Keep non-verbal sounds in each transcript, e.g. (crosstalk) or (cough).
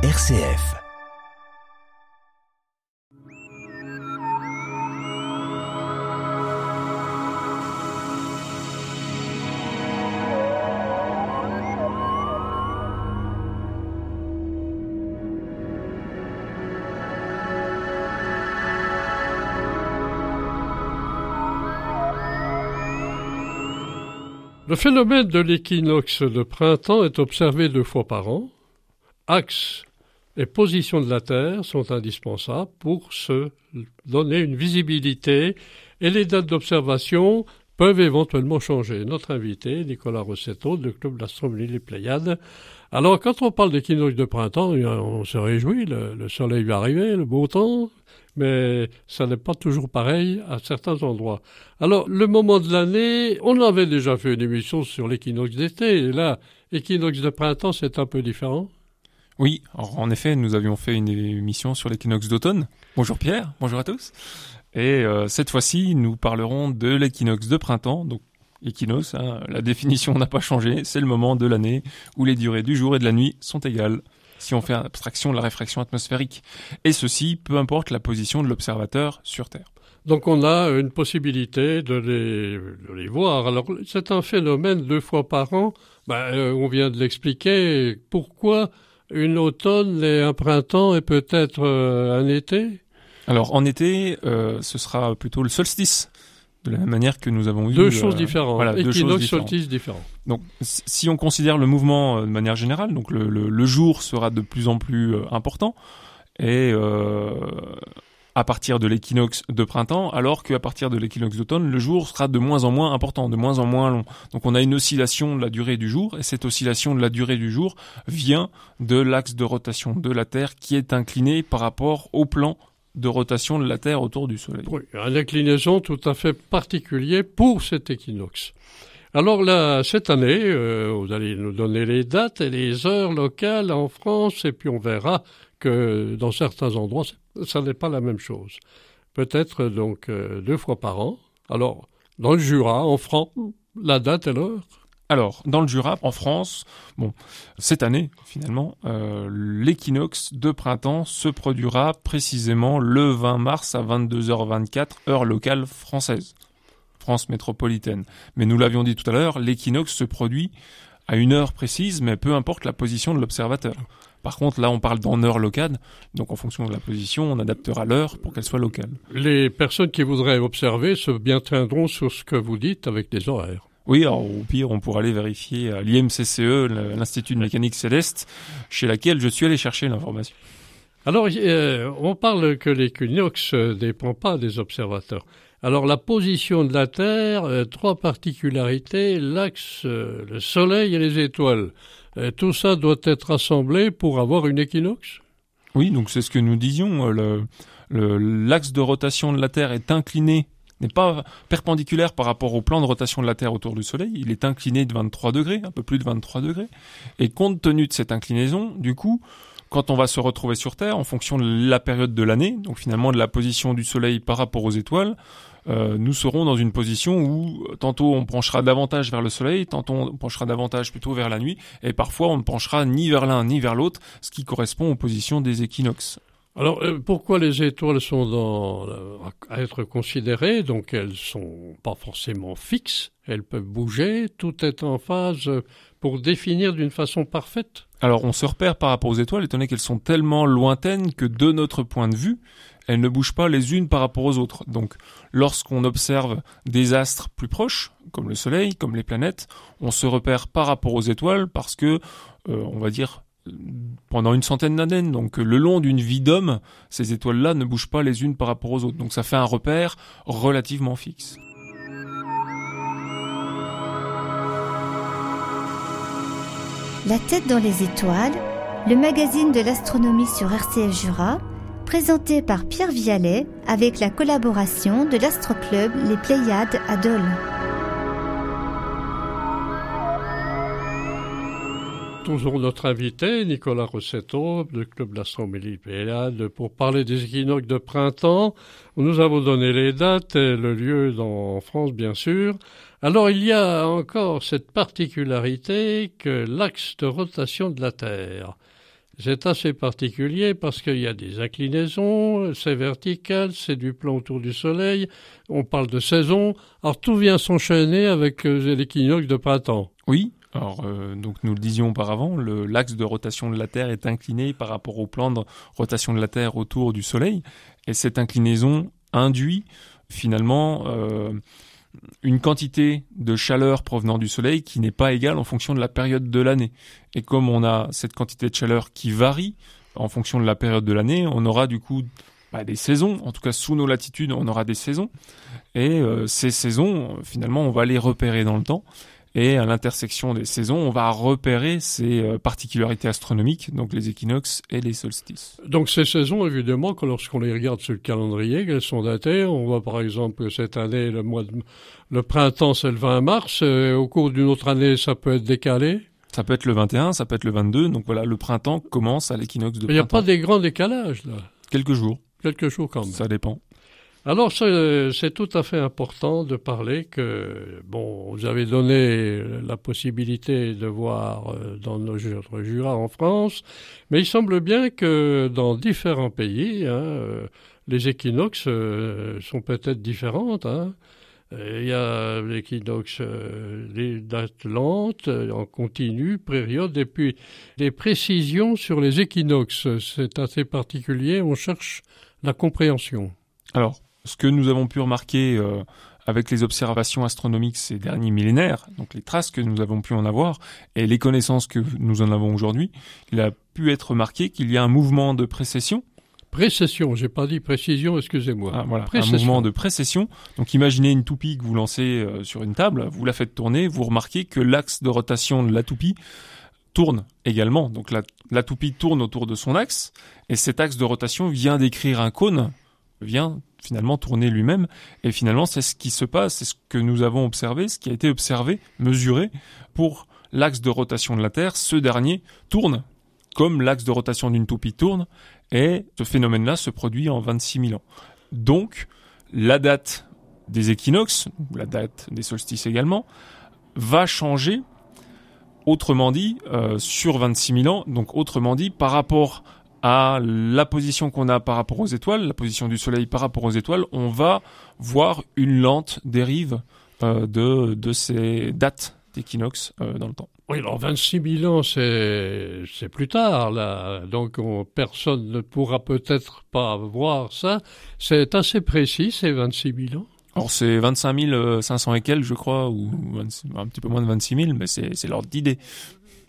RCF. Le phénomène de l'équinoxe de printemps est observé deux fois par an. Axe et position de la Terre sont indispensables pour se donner une visibilité et les dates d'observation peuvent éventuellement changer. Notre invité, Nicolas Rossetto, du Club d'astronomie Les Pléiades. Alors, quand on parle d'équinoxe de printemps, on se réjouit, le, le soleil va arriver, le beau temps, mais ça n'est pas toujours pareil à certains endroits. Alors, le moment de l'année, on avait déjà fait une émission sur l'équinoxe d'été, et là, l'équinoxe de printemps, c'est un peu différent. Oui, en effet, nous avions fait une émission sur l'équinoxe d'automne. Bonjour Pierre, bonjour à tous. Et euh, cette fois-ci, nous parlerons de l'équinoxe de printemps, donc équinoxe, hein, la définition n'a pas changé, c'est le moment de l'année où les durées du jour et de la nuit sont égales si on fait abstraction de la réfraction atmosphérique. Et ceci, peu importe la position de l'observateur sur Terre. Donc on a une possibilité de les, de les voir. Alors c'est un phénomène deux fois par an. Ben, euh, on vient de l'expliquer. Pourquoi une automne et un printemps et peut-être euh, un été? Alors en été, euh, ce sera plutôt le solstice de la même manière que nous avons eu deux choses différentes. Voilà, deux choses solstice différents. Donc, si on considère le mouvement euh, de manière générale, donc le, le, le jour sera de plus en plus euh, important et euh, à partir de l'équinoxe de printemps, alors qu'à partir de l'équinoxe d'automne, le jour sera de moins en moins important, de moins en moins long. Donc, on a une oscillation de la durée du jour et cette oscillation de la durée du jour vient de l'axe de rotation de la Terre qui est incliné par rapport au plan de rotation de la Terre autour du Soleil. Oui, une inclinaison tout à fait particulière pour cet équinoxe. Alors là, cette année, euh, vous allez nous donner les dates et les heures locales en France, et puis on verra que dans certains endroits, ça n'est pas la même chose. Peut-être donc euh, deux fois par an. Alors, dans le Jura, en France, la date et l'heure alors, dans le Jura, en France, bon, cette année, finalement, euh, l'équinoxe de printemps se produira précisément le 20 mars à 22h24, heure locale française, France métropolitaine. Mais nous l'avions dit tout à l'heure, l'équinoxe se produit à une heure précise, mais peu importe la position de l'observateur. Par contre, là, on parle d'en heure locale, donc en fonction de la position, on adaptera l'heure pour qu'elle soit locale. Les personnes qui voudraient observer se bien tiendront sur ce que vous dites avec des horaires. Oui, alors au pire, on pourra aller vérifier à l'IMCCE, l'Institut de mécanique céleste, chez laquelle je suis allé chercher l'information. Alors, euh, on parle que l'équinoxe ne dépend pas des observateurs. Alors, la position de la Terre, euh, trois particularités, l'axe, euh, le Soleil et les étoiles. Euh, tout ça doit être assemblé pour avoir une équinoxe? Oui, donc c'est ce que nous disions. L'axe de rotation de la Terre est incliné n'est pas perpendiculaire par rapport au plan de rotation de la Terre autour du Soleil, il est incliné de 23 degrés, un peu plus de 23 degrés. Et compte tenu de cette inclinaison, du coup, quand on va se retrouver sur Terre, en fonction de la période de l'année, donc finalement de la position du Soleil par rapport aux étoiles, euh, nous serons dans une position où tantôt on penchera davantage vers le Soleil, tantôt on penchera davantage plutôt vers la nuit, et parfois on ne penchera ni vers l'un ni vers l'autre, ce qui correspond aux positions des équinoxes. Alors, euh, pourquoi les étoiles sont dans, euh, à être considérées? Donc, elles sont pas forcément fixes, elles peuvent bouger, tout est en phase pour définir d'une façon parfaite. Alors, on se repère par rapport aux étoiles, étant donné qu'elles sont tellement lointaines que de notre point de vue, elles ne bougent pas les unes par rapport aux autres. Donc, lorsqu'on observe des astres plus proches, comme le Soleil, comme les planètes, on se repère par rapport aux étoiles parce que, euh, on va dire, pendant une centaine d'années. Donc le long d'une vie d'homme, ces étoiles-là ne bougent pas les unes par rapport aux autres. Donc ça fait un repère relativement fixe. La tête dans les étoiles, le magazine de l'astronomie sur RCF Jura, présenté par Pierre Vialet avec la collaboration de l'Astroclub Les Pléiades à Dole. toujours notre invité, Nicolas Rossetto, du Club d'Astronomie Pléiade, pour parler des équinoxes de printemps. Nous avons donné les dates et le lieu en France, bien sûr. Alors, il y a encore cette particularité que l'axe de rotation de la Terre. C'est assez particulier parce qu'il y a des inclinaisons, c'est vertical, c'est du plan autour du Soleil, on parle de saison, alors tout vient s'enchaîner avec euh, l'équinoxe de printemps. Oui, alors, euh, donc nous le disions auparavant, l'axe de rotation de la Terre est incliné par rapport au plan de rotation de la Terre autour du Soleil, et cette inclinaison induit finalement euh, une quantité de chaleur provenant du Soleil qui n'est pas égale en fonction de la période de l'année. Et comme on a cette quantité de chaleur qui varie en fonction de la période de l'année, on aura du coup bah, des saisons, en tout cas sous nos latitudes, on aura des saisons. Et euh, ces saisons, finalement, on va les repérer dans le temps. Et à l'intersection des saisons, on va repérer ces euh, particularités astronomiques, donc les équinoxes et les solstices. Donc ces saisons, évidemment, que lorsqu'on les regarde sur le calendrier, elles sont datées. On voit par exemple que cette année, le mois de, le printemps, c'est le 20 mars. Euh, au cours d'une autre année, ça peut être décalé. Ça peut être le 21, ça peut être le 22. Donc voilà, le printemps commence à l'équinoxe de printemps. Il n'y a pas des grands décalages là. Quelques jours. Quelques jours quand même. Ça dépend. Alors c'est tout à fait important de parler que, bon, vous avez donné la possibilité de voir euh, dans nos Jura en France, mais il semble bien que dans différents pays, hein, euh, les équinoxes euh, sont peut-être différentes. Hein. Il y a l'équinoxe d'Atlante en continu, période, et puis des précisions sur les équinoxes. C'est assez particulier, on cherche la compréhension. Alors, ce que nous avons pu remarquer euh, avec les observations astronomiques ces derniers millénaires, donc les traces que nous avons pu en avoir et les connaissances que nous en avons aujourd'hui, il a pu être remarqué qu'il y a un mouvement de précession. Précession, j'ai pas dit précision, excusez-moi. Ah, voilà, un mouvement de précession. Donc imaginez une toupie que vous lancez euh, sur une table, vous la faites tourner, vous remarquez que l'axe de rotation de la toupie tourne également. Donc la, la toupie tourne autour de son axe et cet axe de rotation vient décrire un cône, vient finalement tourner lui-même. Et finalement, c'est ce qui se passe, c'est ce que nous avons observé, ce qui a été observé, mesuré pour l'axe de rotation de la Terre. Ce dernier tourne comme l'axe de rotation d'une toupie tourne, et ce phénomène-là se produit en 26 000 ans. Donc, la date des équinoxes, la date des solstices également, va changer, autrement dit, euh, sur 26 000 ans, donc autrement dit, par rapport à la position qu'on a par rapport aux étoiles, la position du Soleil par rapport aux étoiles, on va voir une lente dérive euh, de, de ces dates d'équinoxe euh, dans le temps. Oui, alors 26 000 ans, c'est, plus tard, là. Donc, personne ne pourra peut-être pas voir ça. C'est assez précis, ces 26 000 ans. Alors, c'est 25 500 et quelques, je crois, ou un petit peu moins de 26 000, mais c'est l'ordre d'idée.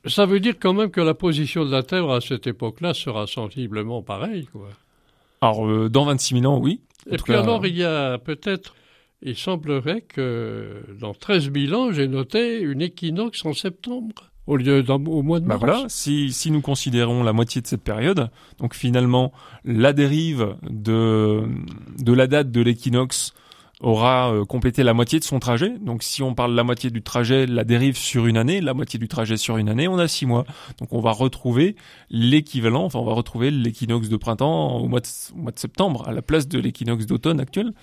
Ça veut dire quand même que la position de la Terre à cette époque-là sera sensiblement pareille, quoi. Alors, euh, dans 26 000 ans, oui. Et puis alors, il y a peut-être, il semblerait que dans 13 000 ans, j'ai noté une équinoxe en septembre au lieu au mois de bah mars. voilà, si, si nous considérons la moitié de cette période, donc finalement la dérive de, de la date de l'équinoxe aura euh, complété la moitié de son trajet. Donc si on parle de la moitié du trajet, la dérive sur une année, la moitié du trajet sur une année, on a six mois. Donc on va retrouver l'équivalent, enfin on va retrouver l'équinoxe de printemps au mois de, au mois de septembre, à la place de l'équinoxe d'automne actuel.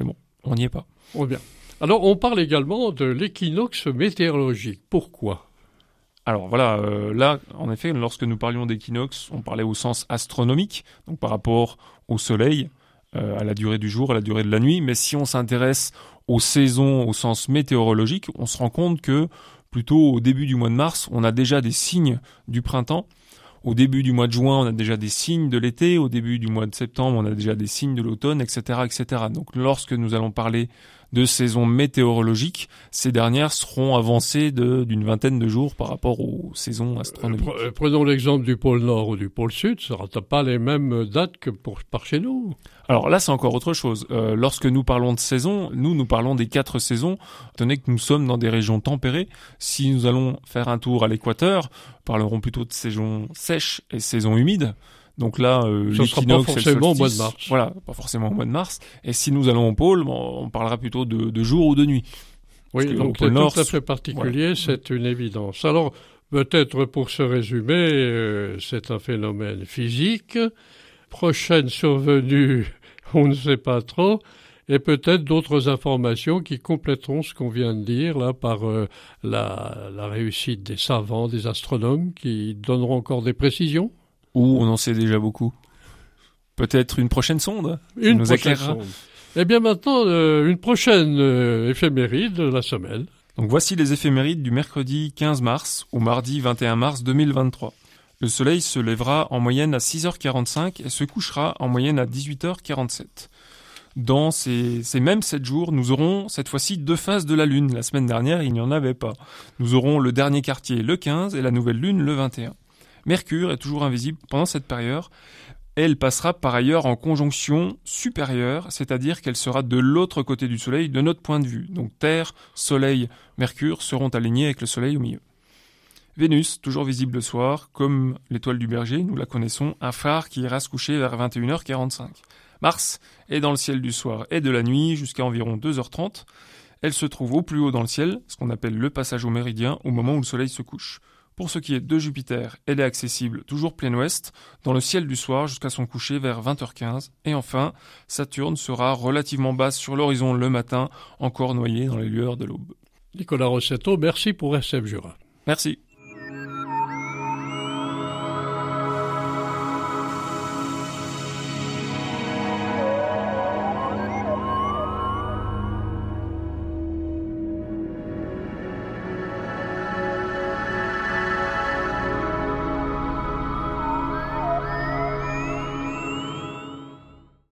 Mais bon, on n'y est pas. Oh bien. Alors on parle également de l'équinoxe météorologique. Pourquoi? Alors voilà, euh, là, en effet, lorsque nous parlions d'équinoxe, on parlait au sens astronomique, donc par rapport au Soleil, à la durée du jour, à la durée de la nuit. Mais si on s'intéresse aux saisons au sens météorologique, on se rend compte que plutôt au début du mois de mars, on a déjà des signes du printemps. Au début du mois de juin, on a déjà des signes de l'été. Au début du mois de septembre, on a déjà des signes de l'automne, etc., etc. Donc, lorsque nous allons parler de saisons météorologiques, ces dernières seront avancées d'une vingtaine de jours par rapport aux saisons astronomiques. Euh, prenons l'exemple du pôle Nord ou du pôle Sud, ça n'aura pas les mêmes dates que pour, par chez nous. Alors là, c'est encore autre chose. Euh, lorsque nous parlons de saison, nous, nous parlons des quatre saisons, tenez que nous sommes dans des régions tempérées. Si nous allons faire un tour à l'équateur, parlerons plutôt de saisons sèches et saisons humides. Donc là, euh, l'équinoxe, pas forcément au mois de mars. Voilà, pas forcément au mois de mars. Et si nous allons au pôle, on parlera plutôt de, de jour ou de nuit. Oui, donc c'est tout à fait particulier, c'est une évidence. Alors, peut-être pour se résumer, euh, c'est un phénomène physique. Prochaine survenue, (laughs) on ne sait pas trop. Et peut-être d'autres informations qui compléteront ce qu'on vient de dire là par euh, la, la réussite des savants, des astronomes, qui donneront encore des précisions. Ou on en sait déjà beaucoup. Peut-être une prochaine sonde Une prochaine sonde. Eh bien maintenant, euh, une prochaine euh, éphéméride de la semaine. Donc voici les éphémérides du mercredi 15 mars au mardi 21 mars 2023. Le soleil se lèvera en moyenne à 6h45 et se couchera en moyenne à 18h47. Dans ces, ces mêmes 7 jours, nous aurons cette fois-ci deux phases de la Lune. La semaine dernière, il n'y en avait pas. Nous aurons le dernier quartier le 15 et la nouvelle Lune le 21. Mercure est toujours invisible pendant cette période. Elle passera par ailleurs en conjonction supérieure, c'est-à-dire qu'elle sera de l'autre côté du Soleil de notre point de vue. Donc Terre, Soleil, Mercure seront alignés avec le Soleil au milieu. Vénus, toujours visible le soir, comme l'étoile du berger, nous la connaissons, un phare qui ira se coucher vers 21h45. Mars est dans le ciel du soir et de la nuit jusqu'à environ 2h30. Elle se trouve au plus haut dans le ciel, ce qu'on appelle le passage au méridien, au moment où le soleil se couche. Pour ce qui est de Jupiter, elle est accessible toujours plein ouest, dans le ciel du soir jusqu'à son coucher vers 20h15. Et enfin, Saturne sera relativement basse sur l'horizon le matin, encore noyée dans les lueurs de l'aube. Nicolas Rossetto, merci pour SF Jura. Merci.